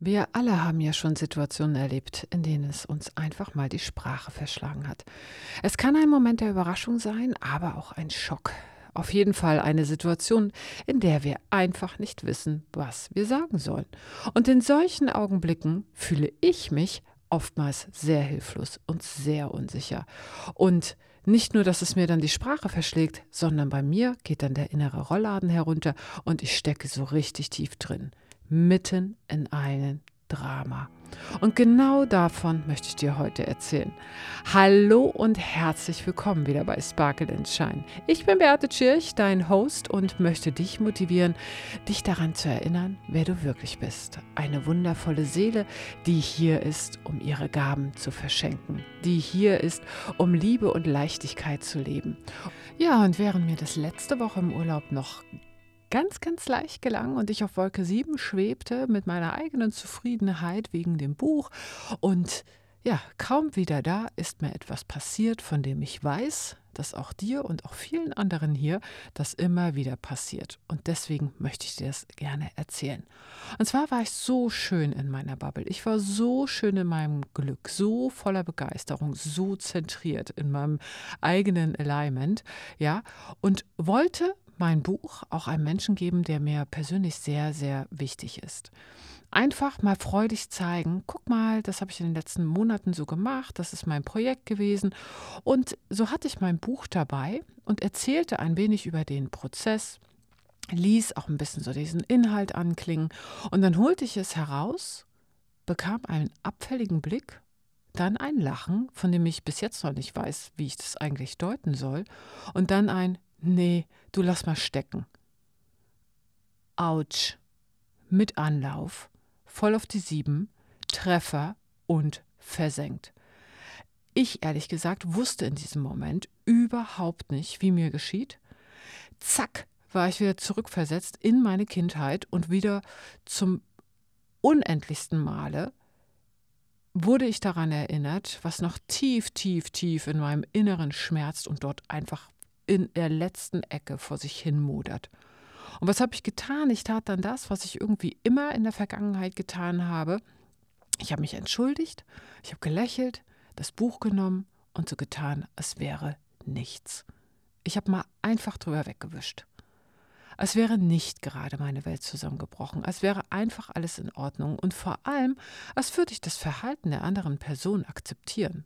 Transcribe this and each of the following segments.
Wir alle haben ja schon Situationen erlebt, in denen es uns einfach mal die Sprache verschlagen hat. Es kann ein Moment der Überraschung sein, aber auch ein Schock. Auf jeden Fall eine Situation, in der wir einfach nicht wissen, was wir sagen sollen. Und in solchen Augenblicken fühle ich mich oftmals sehr hilflos und sehr unsicher. Und nicht nur, dass es mir dann die Sprache verschlägt, sondern bei mir geht dann der innere Rollladen herunter und ich stecke so richtig tief drin mitten in einem Drama. Und genau davon möchte ich dir heute erzählen. Hallo und herzlich willkommen wieder bei Sparkle and Shine. Ich bin Beate Tschirch, dein Host und möchte dich motivieren, dich daran zu erinnern, wer du wirklich bist. Eine wundervolle Seele, die hier ist, um ihre Gaben zu verschenken, die hier ist, um Liebe und Leichtigkeit zu leben. Ja, und während mir das letzte Woche im Urlaub noch ganz, ganz leicht gelang und ich auf Wolke 7 schwebte mit meiner eigenen Zufriedenheit wegen dem Buch. Und ja, kaum wieder da ist mir etwas passiert, von dem ich weiß, dass auch dir und auch vielen anderen hier das immer wieder passiert. Und deswegen möchte ich dir das gerne erzählen. Und zwar war ich so schön in meiner Bubble. Ich war so schön in meinem Glück, so voller Begeisterung, so zentriert in meinem eigenen Alignment, ja, und wollte mein Buch auch einem Menschen geben, der mir persönlich sehr, sehr wichtig ist. Einfach mal freudig zeigen, guck mal, das habe ich in den letzten Monaten so gemacht, das ist mein Projekt gewesen. Und so hatte ich mein Buch dabei und erzählte ein wenig über den Prozess, ließ auch ein bisschen so diesen Inhalt anklingen. Und dann holte ich es heraus, bekam einen abfälligen Blick, dann ein Lachen, von dem ich bis jetzt noch nicht weiß, wie ich das eigentlich deuten soll, und dann ein Nee, du lass mal stecken. Autsch. Mit Anlauf, voll auf die Sieben, Treffer und versenkt. Ich ehrlich gesagt wusste in diesem Moment überhaupt nicht, wie mir geschieht. Zack, war ich wieder zurückversetzt in meine Kindheit und wieder zum unendlichsten Male wurde ich daran erinnert, was noch tief, tief, tief in meinem Inneren schmerzt und dort einfach in der letzten Ecke vor sich hin modert. Und was habe ich getan? Ich tat dann das, was ich irgendwie immer in der Vergangenheit getan habe. Ich habe mich entschuldigt, ich habe gelächelt, das Buch genommen und so getan, als wäre nichts. Ich habe mal einfach drüber weggewischt. Als wäre nicht gerade meine Welt zusammengebrochen, als wäre einfach alles in Ordnung und vor allem, als würde ich das Verhalten der anderen Person akzeptieren.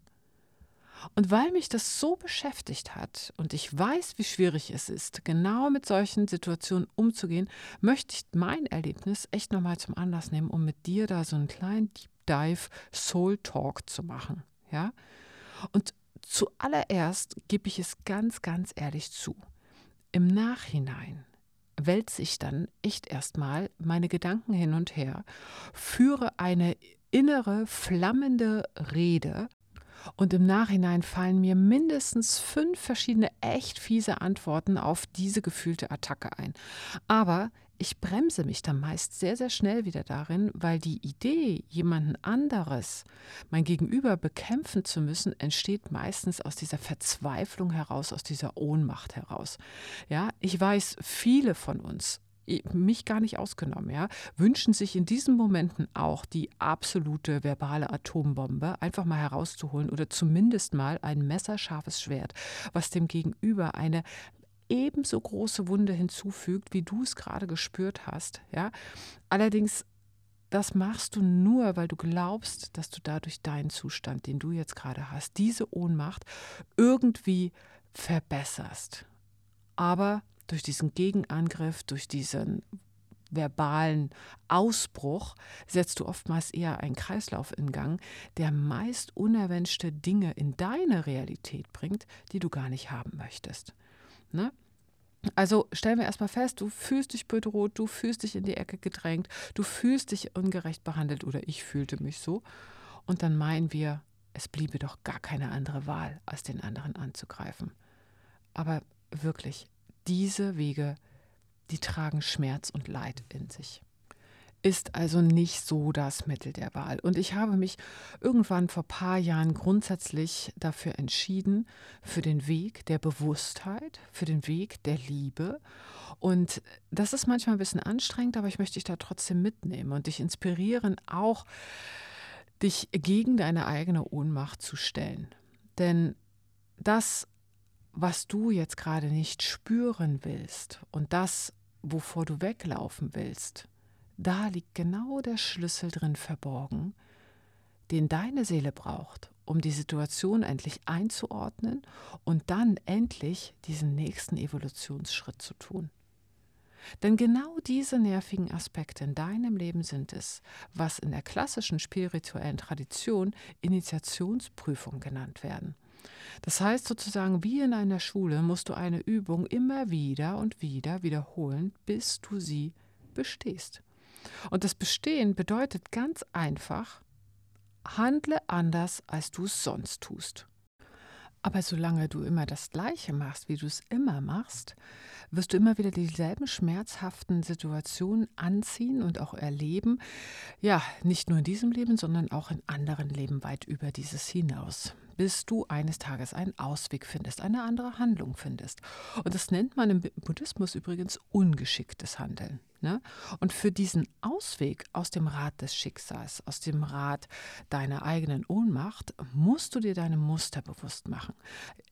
Und weil mich das so beschäftigt hat und ich weiß, wie schwierig es ist, genau mit solchen Situationen umzugehen, möchte ich mein Erlebnis echt nochmal zum Anlass nehmen, um mit dir da so einen kleinen Deep Dive Soul Talk zu machen. Ja? Und zuallererst gebe ich es ganz, ganz ehrlich zu. Im Nachhinein wälze ich dann echt erstmal meine Gedanken hin und her, führe eine innere flammende Rede und im Nachhinein fallen mir mindestens fünf verschiedene echt fiese Antworten auf diese gefühlte Attacke ein. Aber ich bremse mich dann meist sehr, sehr schnell wieder darin, weil die Idee, jemanden anderes, mein Gegenüber bekämpfen zu müssen, entsteht meistens aus dieser Verzweiflung heraus, aus dieser Ohnmacht heraus. Ja, ich weiß, viele von uns mich gar nicht ausgenommen, ja, wünschen sich in diesen Momenten auch die absolute verbale Atombombe einfach mal herauszuholen oder zumindest mal ein messerscharfes Schwert, was dem Gegenüber eine ebenso große Wunde hinzufügt, wie du es gerade gespürt hast, ja. Allerdings das machst du nur, weil du glaubst, dass du dadurch deinen Zustand, den du jetzt gerade hast, diese Ohnmacht irgendwie verbesserst. Aber durch diesen Gegenangriff, durch diesen verbalen Ausbruch setzt du oftmals eher einen Kreislauf in Gang, der meist unerwünschte Dinge in deine Realität bringt, die du gar nicht haben möchtest. Ne? Also stellen wir erstmal fest, du fühlst dich bedroht, du fühlst dich in die Ecke gedrängt, du fühlst dich ungerecht behandelt oder ich fühlte mich so. Und dann meinen wir, es bliebe doch gar keine andere Wahl, als den anderen anzugreifen. Aber wirklich, diese Wege, die tragen Schmerz und Leid in sich. ist also nicht so das Mittel der Wahl. Und ich habe mich irgendwann vor paar Jahren grundsätzlich dafür entschieden, für den Weg der Bewusstheit, für den Weg der Liebe. Und das ist manchmal ein bisschen anstrengend, aber ich möchte dich da trotzdem mitnehmen und dich inspirieren, auch dich gegen deine eigene Ohnmacht zu stellen. Denn das, was du jetzt gerade nicht spüren willst und das, wovor du weglaufen willst, da liegt genau der Schlüssel drin verborgen, den deine Seele braucht, um die Situation endlich einzuordnen und dann endlich diesen nächsten Evolutionsschritt zu tun. Denn genau diese nervigen Aspekte in deinem Leben sind es, was in der klassischen spirituellen Tradition Initiationsprüfung genannt werden. Das heißt sozusagen, wie in einer Schule musst du eine Übung immer wieder und wieder wiederholen, bis du sie bestehst. Und das Bestehen bedeutet ganz einfach, handle anders, als du es sonst tust. Aber solange du immer das Gleiche machst, wie du es immer machst, wirst du immer wieder dieselben schmerzhaften Situationen anziehen und auch erleben. Ja, nicht nur in diesem Leben, sondern auch in anderen Leben weit über dieses hinaus bis du eines Tages einen Ausweg findest, eine andere Handlung findest. Und das nennt man im Buddhismus übrigens ungeschicktes Handeln. Ne? Und für diesen Ausweg aus dem Rad des Schicksals, aus dem Rad deiner eigenen Ohnmacht, musst du dir deine Muster bewusst machen.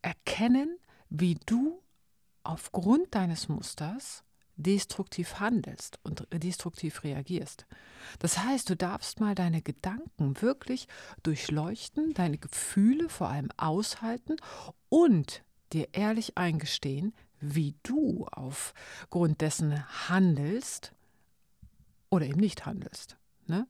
Erkennen, wie du aufgrund deines Musters destruktiv handelst und destruktiv reagierst. Das heißt, du darfst mal deine Gedanken wirklich durchleuchten, deine Gefühle vor allem aushalten und dir ehrlich eingestehen, wie du aufgrund dessen handelst oder eben nicht handelst. Ne?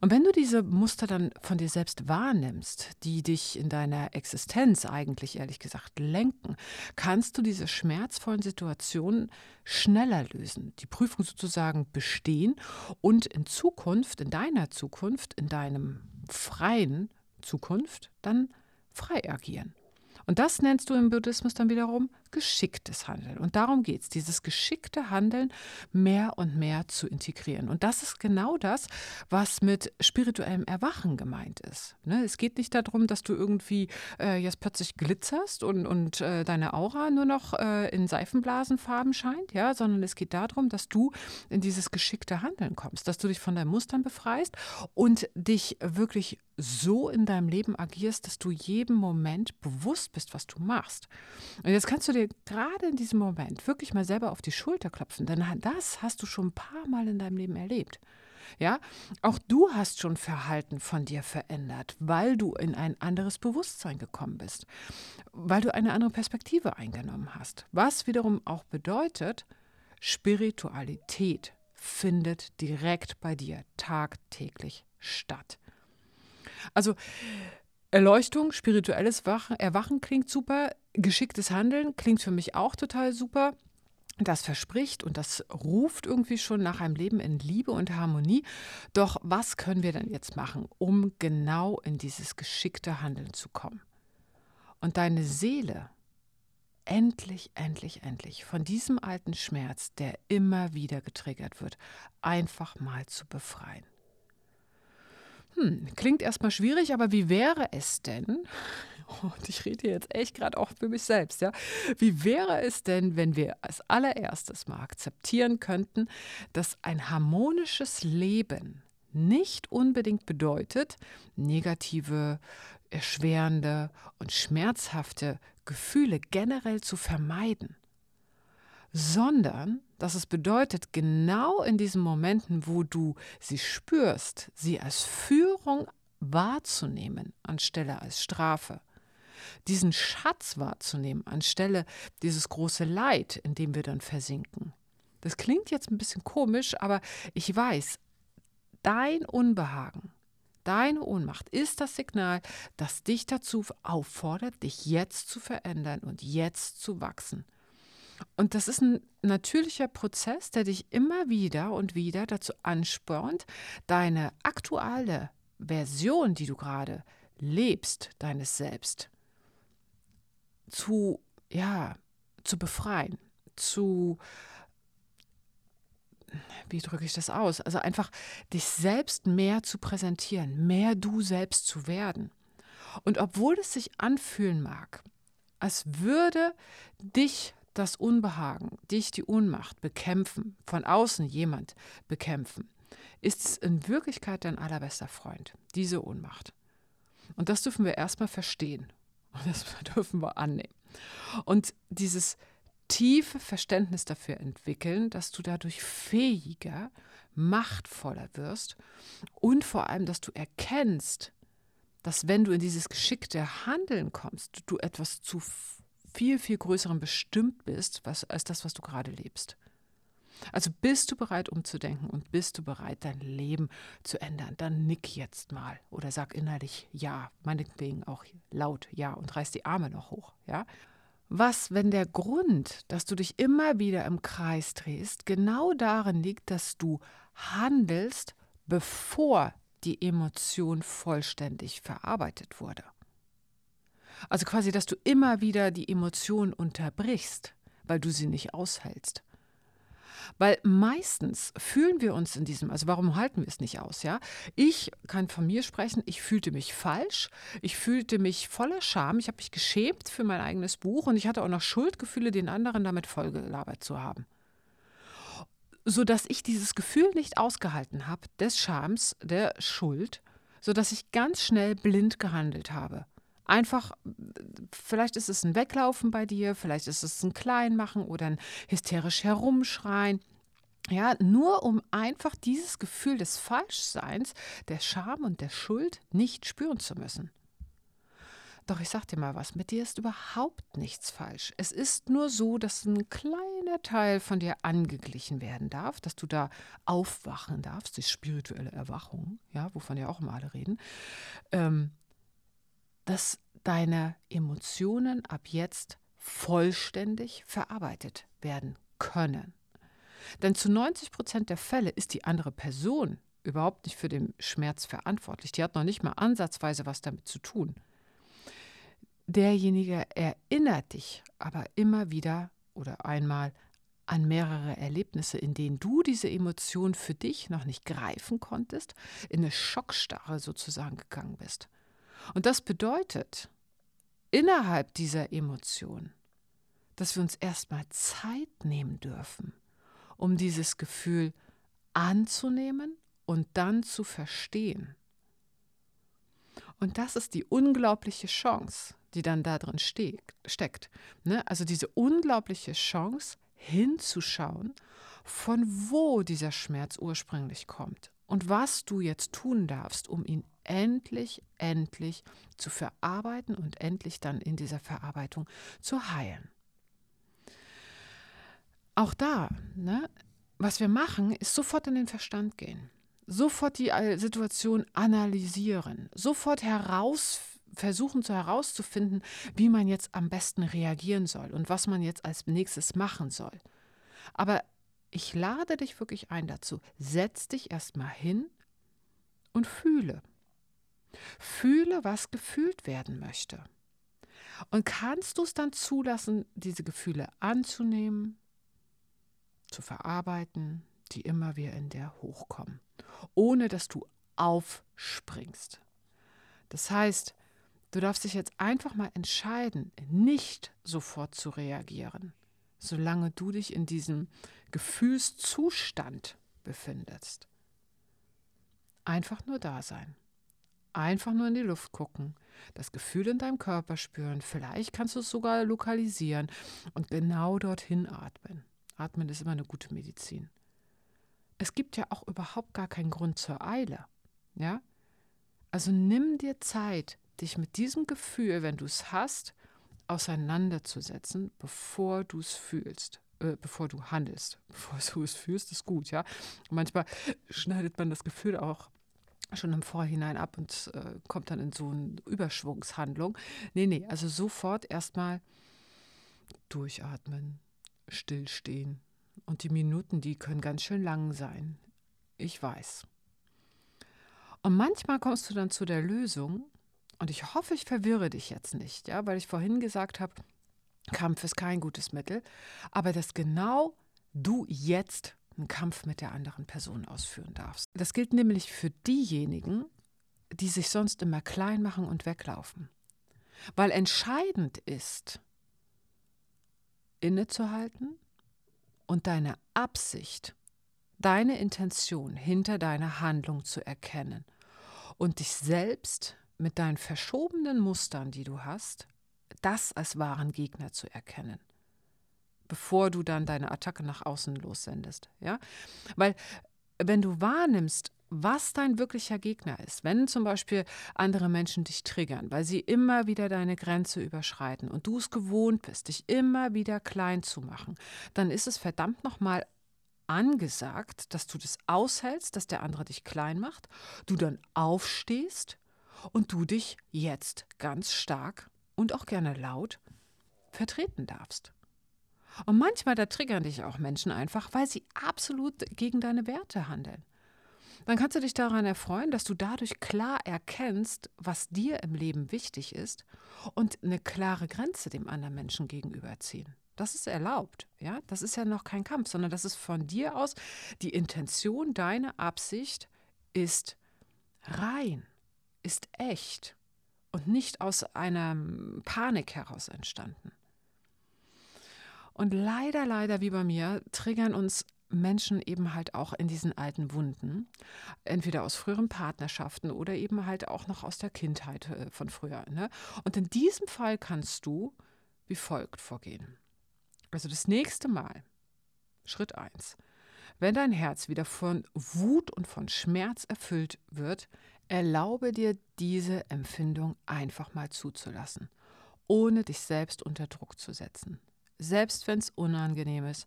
Und wenn du diese Muster dann von dir selbst wahrnimmst, die dich in deiner Existenz eigentlich ehrlich gesagt lenken, kannst du diese schmerzvollen Situationen schneller lösen, die Prüfung sozusagen bestehen und in Zukunft, in deiner Zukunft, in deinem freien Zukunft dann frei agieren. Und das nennst du im Buddhismus dann wiederum geschicktes Handeln. Und darum geht es, dieses geschickte Handeln mehr und mehr zu integrieren. Und das ist genau das, was mit spirituellem Erwachen gemeint ist. Ne? Es geht nicht darum, dass du irgendwie äh, jetzt plötzlich glitzerst und, und äh, deine Aura nur noch äh, in Seifenblasenfarben scheint, ja, sondern es geht darum, dass du in dieses geschickte Handeln kommst, dass du dich von deinen Mustern befreist und dich wirklich so in deinem Leben agierst, dass du jedem Moment bewusst bist, was du machst. Und jetzt kannst du dir gerade in diesem Moment wirklich mal selber auf die Schulter klopfen, denn das hast du schon ein paar Mal in deinem Leben erlebt. Ja, auch du hast schon Verhalten von dir verändert, weil du in ein anderes Bewusstsein gekommen bist, weil du eine andere Perspektive eingenommen hast. Was wiederum auch bedeutet, Spiritualität findet direkt bei dir tagtäglich statt. Also Erleuchtung, spirituelles Wachen, Erwachen klingt super, geschicktes Handeln klingt für mich auch total super. Das verspricht und das ruft irgendwie schon nach einem Leben in Liebe und Harmonie. Doch was können wir denn jetzt machen, um genau in dieses geschickte Handeln zu kommen? Und deine Seele endlich, endlich, endlich von diesem alten Schmerz, der immer wieder getriggert wird, einfach mal zu befreien. Hm, klingt erstmal schwierig, aber wie wäre es denn? Und ich rede jetzt echt gerade auch für mich selbst, ja. Wie wäre es denn, wenn wir als allererstes mal akzeptieren könnten, dass ein harmonisches Leben nicht unbedingt bedeutet, negative, erschwerende und schmerzhafte Gefühle generell zu vermeiden, sondern dass es bedeutet, genau in diesen Momenten, wo du sie spürst, sie als Führung wahrzunehmen, anstelle als Strafe. Diesen Schatz wahrzunehmen, anstelle dieses große Leid, in dem wir dann versinken. Das klingt jetzt ein bisschen komisch, aber ich weiß, dein Unbehagen, deine Ohnmacht ist das Signal, das dich dazu auffordert, dich jetzt zu verändern und jetzt zu wachsen. Und das ist ein natürlicher Prozess, der dich immer wieder und wieder dazu anspornt, deine aktuelle Version, die du gerade lebst, deines Selbst, zu, ja, zu befreien, zu wie drücke ich das aus? Also einfach dich selbst mehr zu präsentieren, mehr du selbst zu werden. Und obwohl es sich anfühlen mag, als würde dich das Unbehagen, dich die Ohnmacht bekämpfen, von außen jemand bekämpfen, ist es in Wirklichkeit dein allerbester Freund, diese Ohnmacht. Und das dürfen wir erstmal verstehen und das dürfen wir annehmen. Und dieses tiefe Verständnis dafür entwickeln, dass du dadurch fähiger, machtvoller wirst und vor allem, dass du erkennst, dass wenn du in dieses geschickte Handeln kommst, du etwas zu viel, viel größerem bestimmt bist, was, als das, was du gerade lebst. Also bist du bereit umzudenken und bist du bereit, dein Leben zu ändern, dann nick jetzt mal oder sag innerlich ja, meinetwegen auch laut ja und reiß die Arme noch hoch, ja. Was, wenn der Grund, dass du dich immer wieder im Kreis drehst, genau darin liegt, dass du handelst, bevor die Emotion vollständig verarbeitet wurde? Also quasi, dass du immer wieder die Emotion unterbrichst, weil du sie nicht aushältst. Weil meistens fühlen wir uns in diesem, also warum halten wir es nicht aus, ja? Ich kann von mir sprechen, ich fühlte mich falsch, ich fühlte mich voller Scham, ich habe mich geschämt für mein eigenes Buch und ich hatte auch noch Schuldgefühle, den anderen damit vollgelabert zu haben. Sodass ich dieses Gefühl nicht ausgehalten habe, des Schams, der Schuld, sodass ich ganz schnell blind gehandelt habe einfach, vielleicht ist es ein Weglaufen bei dir, vielleicht ist es ein Kleinmachen oder ein hysterisch Herumschreien. Ja, nur um einfach dieses Gefühl des Falschseins, der Scham und der Schuld nicht spüren zu müssen. Doch ich sag dir mal was, mit dir ist überhaupt nichts falsch. Es ist nur so, dass ein kleiner Teil von dir angeglichen werden darf, dass du da aufwachen darfst, die spirituelle Erwachung, ja, wovon ja auch immer alle reden. Ähm, dass deine Emotionen ab jetzt vollständig verarbeitet werden können. Denn zu 90 Prozent der Fälle ist die andere Person überhaupt nicht für den Schmerz verantwortlich. Die hat noch nicht mal ansatzweise was damit zu tun. Derjenige erinnert dich aber immer wieder oder einmal an mehrere Erlebnisse, in denen du diese Emotion für dich noch nicht greifen konntest, in eine Schockstarre sozusagen gegangen bist. Und das bedeutet, innerhalb dieser Emotion, dass wir uns erstmal Zeit nehmen dürfen, um dieses Gefühl anzunehmen und dann zu verstehen. Und das ist die unglaubliche Chance, die dann da drin steckt. Ne? Also diese unglaubliche Chance, hinzuschauen, von wo dieser Schmerz ursprünglich kommt und was du jetzt tun darfst, um ihn endlich, endlich zu verarbeiten und endlich dann in dieser Verarbeitung zu heilen. Auch da, ne, was wir machen, ist sofort in den Verstand gehen, sofort die äh, Situation analysieren, sofort heraus versuchen zu herauszufinden, wie man jetzt am besten reagieren soll und was man jetzt als nächstes machen soll. Aber ich lade dich wirklich ein dazu, setz dich erstmal hin und fühle. Fühle, was gefühlt werden möchte. Und kannst du es dann zulassen, diese Gefühle anzunehmen, zu verarbeiten, die immer wieder in dir hochkommen, ohne dass du aufspringst. Das heißt, du darfst dich jetzt einfach mal entscheiden, nicht sofort zu reagieren, solange du dich in diesem Gefühlszustand befindest. Einfach nur da sein. Einfach nur in die Luft gucken, das Gefühl in deinem Körper spüren. Vielleicht kannst du es sogar lokalisieren und genau dorthin atmen. Atmen ist immer eine gute Medizin. Es gibt ja auch überhaupt gar keinen Grund zur Eile. Ja? Also nimm dir Zeit, dich mit diesem Gefühl, wenn du es hast, auseinanderzusetzen, bevor du es fühlst, äh, bevor du handelst. Bevor du es fühlst, ist gut, ja. Und manchmal schneidet man das Gefühl auch schon im Vorhinein ab und äh, kommt dann in so eine Überschwungshandlung. Nee, nee, also sofort erstmal durchatmen, stillstehen. Und die Minuten, die können ganz schön lang sein. Ich weiß. Und manchmal kommst du dann zu der Lösung, und ich hoffe, ich verwirre dich jetzt nicht, ja, weil ich vorhin gesagt habe, Kampf ist kein gutes Mittel, aber dass genau du jetzt einen Kampf mit der anderen Person ausführen darfst. Das gilt nämlich für diejenigen, die sich sonst immer klein machen und weglaufen. Weil entscheidend ist, innezuhalten und deine Absicht, deine Intention hinter deiner Handlung zu erkennen und dich selbst mit deinen verschobenen Mustern, die du hast, das als wahren Gegner zu erkennen, bevor du dann deine Attacke nach außen lossendest. Ja? Weil wenn du wahrnimmst, was dein wirklicher Gegner ist. Wenn zum Beispiel andere Menschen dich triggern, weil sie immer wieder deine Grenze überschreiten und du es gewohnt bist, dich immer wieder klein zu machen, dann ist es verdammt nochmal angesagt, dass du das aushältst, dass der andere dich klein macht, du dann aufstehst und du dich jetzt ganz stark und auch gerne laut vertreten darfst. Und manchmal da triggern dich auch Menschen einfach, weil sie absolut gegen deine Werte handeln dann kannst du dich daran erfreuen, dass du dadurch klar erkennst, was dir im Leben wichtig ist und eine klare Grenze dem anderen Menschen gegenüber ziehen. Das ist erlaubt, ja? Das ist ja noch kein Kampf, sondern das ist von dir aus die Intention, deine Absicht ist rein, ist echt und nicht aus einer Panik heraus entstanden. Und leider, leider wie bei mir, triggern uns Menschen eben halt auch in diesen alten Wunden, entweder aus früheren Partnerschaften oder eben halt auch noch aus der Kindheit äh, von früher. Ne? Und in diesem Fall kannst du wie folgt vorgehen. Also das nächste Mal, Schritt 1, wenn dein Herz wieder von Wut und von Schmerz erfüllt wird, erlaube dir diese Empfindung einfach mal zuzulassen, ohne dich selbst unter Druck zu setzen. Selbst wenn es unangenehm ist,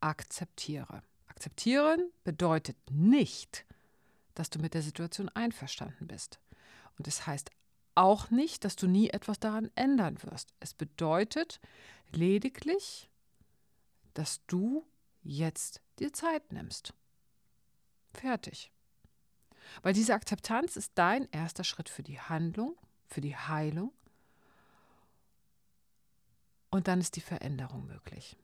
akzeptiere. Akzeptieren bedeutet nicht, dass du mit der Situation einverstanden bist. Und es das heißt auch nicht, dass du nie etwas daran ändern wirst. Es bedeutet lediglich, dass du jetzt dir Zeit nimmst. Fertig. Weil diese Akzeptanz ist dein erster Schritt für die Handlung, für die Heilung. Und dann ist die Veränderung möglich.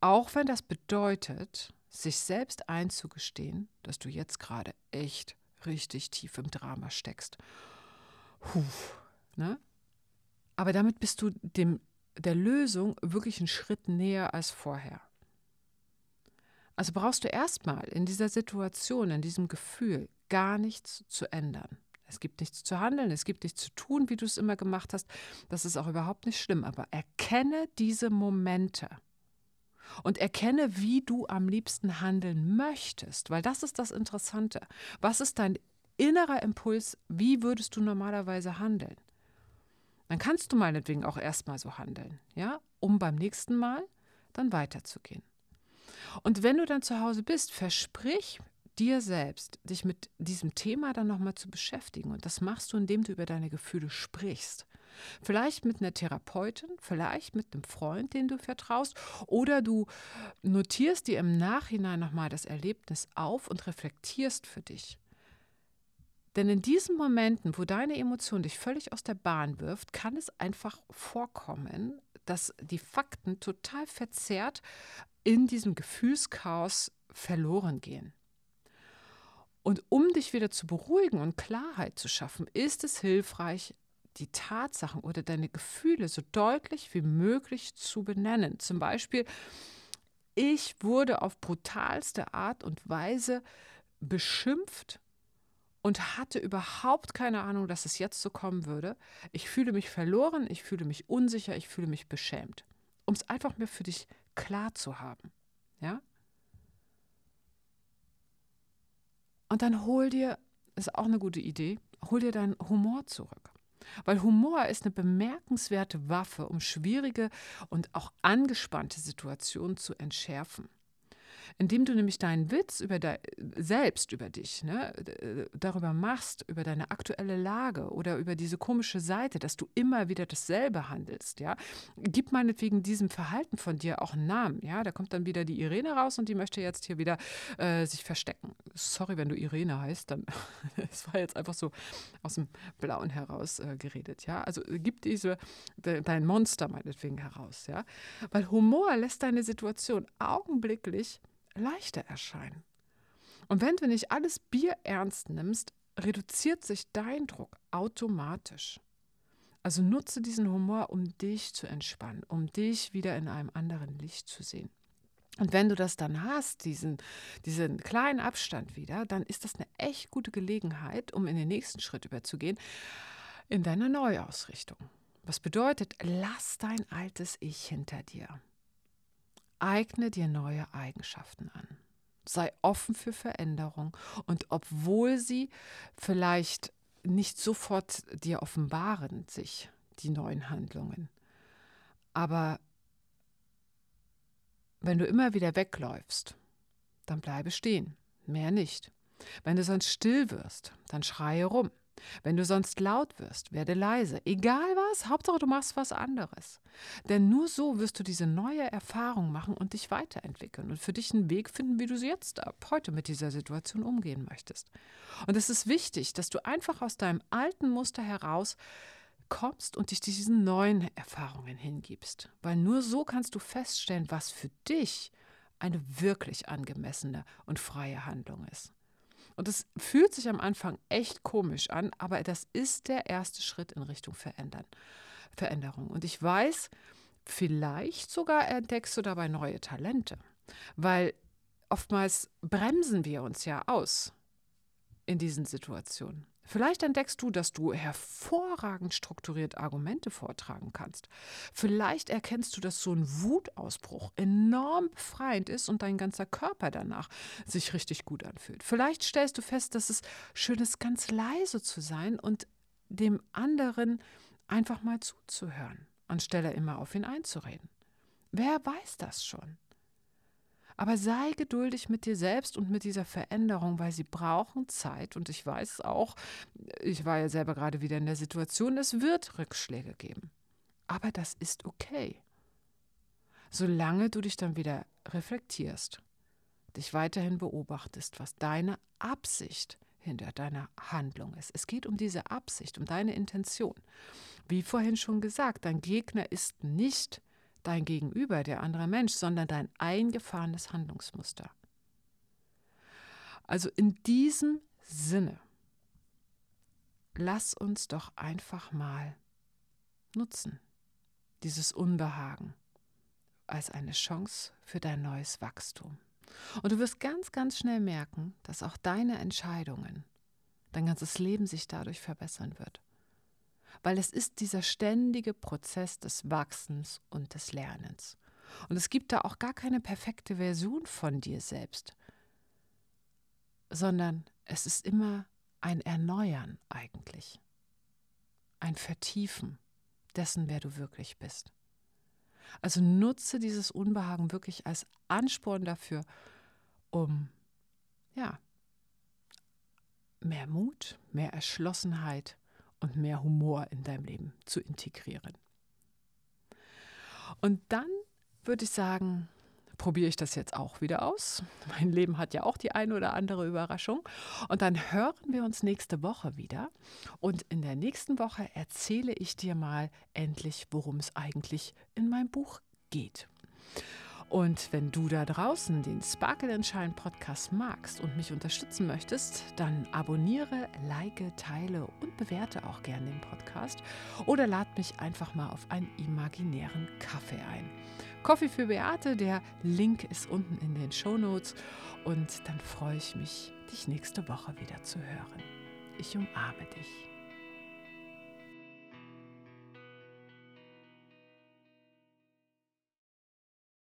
Auch wenn das bedeutet, sich selbst einzugestehen, dass du jetzt gerade echt richtig tief im Drama steckst. Puh, ne? Aber damit bist du dem, der Lösung wirklich einen Schritt näher als vorher. Also brauchst du erstmal in dieser Situation, in diesem Gefühl gar nichts zu ändern. Es gibt nichts zu handeln, es gibt nichts zu tun, wie du es immer gemacht hast. Das ist auch überhaupt nicht schlimm. Aber erkenne diese Momente und erkenne, wie du am liebsten handeln möchtest, weil das ist das Interessante. Was ist dein innerer Impuls? Wie würdest du normalerweise handeln? Dann kannst du meinetwegen auch erstmal so handeln, ja, um beim nächsten Mal dann weiterzugehen. Und wenn du dann zu Hause bist, versprich dir selbst, dich mit diesem Thema dann nochmal zu beschäftigen. Und das machst du, indem du über deine Gefühle sprichst. Vielleicht mit einer Therapeutin, vielleicht mit einem Freund, den du vertraust, oder du notierst dir im Nachhinein nochmal das Erlebnis auf und reflektierst für dich. Denn in diesen Momenten, wo deine Emotion dich völlig aus der Bahn wirft, kann es einfach vorkommen, dass die Fakten total verzerrt in diesem Gefühlschaos verloren gehen. Und um dich wieder zu beruhigen und Klarheit zu schaffen, ist es hilfreich, die Tatsachen oder deine Gefühle so deutlich wie möglich zu benennen. Zum Beispiel, ich wurde auf brutalste Art und Weise beschimpft und hatte überhaupt keine Ahnung, dass es jetzt so kommen würde. Ich fühle mich verloren, ich fühle mich unsicher, ich fühle mich beschämt. Um es einfach mir für dich klar zu haben. Ja? Und dann hol dir, ist auch eine gute Idee, hol dir deinen Humor zurück. Weil Humor ist eine bemerkenswerte Waffe, um schwierige und auch angespannte Situationen zu entschärfen indem du nämlich deinen Witz über de, selbst über dich, ne, darüber machst, über deine aktuelle Lage oder über diese komische Seite, dass du immer wieder dasselbe handelst, ja. Gib meinetwegen diesem Verhalten von dir auch einen Namen, ja. Da kommt dann wieder die Irene raus und die möchte jetzt hier wieder äh, sich verstecken. Sorry, wenn du Irene heißt, dann es war jetzt einfach so aus dem Blauen heraus äh, geredet, ja. Also gib diese de, dein Monster meinetwegen heraus, ja. Weil Humor lässt deine Situation augenblicklich leichter erscheinen. Und wenn du nicht alles Bier ernst nimmst, reduziert sich dein Druck automatisch. Also nutze diesen Humor, um dich zu entspannen, um dich wieder in einem anderen Licht zu sehen. Und wenn du das dann hast, diesen, diesen kleinen Abstand wieder, dann ist das eine echt gute Gelegenheit, um in den nächsten Schritt überzugehen, in deiner Neuausrichtung. Was bedeutet, lass dein altes Ich hinter dir. Eigne dir neue Eigenschaften an. Sei offen für Veränderung und obwohl sie vielleicht nicht sofort dir offenbaren, sich die neuen Handlungen, aber wenn du immer wieder wegläufst, dann bleibe stehen, mehr nicht. Wenn du sonst still wirst, dann schreie rum. Wenn du sonst laut wirst, werde leise. Egal was, Hauptsache du machst was anderes. Denn nur so wirst du diese neue Erfahrung machen und dich weiterentwickeln und für dich einen Weg finden, wie du jetzt ab heute mit dieser Situation umgehen möchtest. Und es ist wichtig, dass du einfach aus deinem alten Muster heraus kommst und dich diesen neuen Erfahrungen hingibst. Weil nur so kannst du feststellen, was für dich eine wirklich angemessene und freie Handlung ist. Und es fühlt sich am Anfang echt komisch an, aber das ist der erste Schritt in Richtung Verändern, Veränderung. Und ich weiß, vielleicht sogar entdeckst du dabei neue Talente, weil oftmals bremsen wir uns ja aus in diesen Situationen. Vielleicht entdeckst du, dass du hervorragend strukturiert Argumente vortragen kannst. Vielleicht erkennst du, dass so ein Wutausbruch enorm befreiend ist und dein ganzer Körper danach sich richtig gut anfühlt. Vielleicht stellst du fest, dass es schön ist, ganz leise zu sein und dem anderen einfach mal zuzuhören, anstelle immer auf ihn einzureden. Wer weiß das schon? Aber sei geduldig mit dir selbst und mit dieser Veränderung, weil sie brauchen Zeit. Und ich weiß auch, ich war ja selber gerade wieder in der Situation, es wird Rückschläge geben. Aber das ist okay. Solange du dich dann wieder reflektierst, dich weiterhin beobachtest, was deine Absicht hinter deiner Handlung ist. Es geht um diese Absicht, um deine Intention. Wie vorhin schon gesagt, dein Gegner ist nicht dein Gegenüber, der andere Mensch, sondern dein eingefahrenes Handlungsmuster. Also in diesem Sinne, lass uns doch einfach mal nutzen, dieses Unbehagen als eine Chance für dein neues Wachstum. Und du wirst ganz, ganz schnell merken, dass auch deine Entscheidungen, dein ganzes Leben sich dadurch verbessern wird weil es ist dieser ständige Prozess des Wachsens und des Lernens. Und es gibt da auch gar keine perfekte Version von dir selbst, sondern es ist immer ein Erneuern eigentlich, ein Vertiefen dessen, wer du wirklich bist. Also nutze dieses Unbehagen wirklich als Ansporn dafür, um ja, mehr Mut, mehr Erschlossenheit, und mehr Humor in deinem Leben zu integrieren. Und dann würde ich sagen, probiere ich das jetzt auch wieder aus. Mein Leben hat ja auch die eine oder andere Überraschung. Und dann hören wir uns nächste Woche wieder. Und in der nächsten Woche erzähle ich dir mal endlich, worum es eigentlich in meinem Buch geht. Und wenn du da draußen den Sparkle and Shine Podcast magst und mich unterstützen möchtest, dann abonniere, like, teile und bewerte auch gerne den Podcast oder lad mich einfach mal auf einen imaginären Kaffee ein. Coffee für Beate, der Link ist unten in den Show Notes und dann freue ich mich, dich nächste Woche wieder zu hören. Ich umarme dich.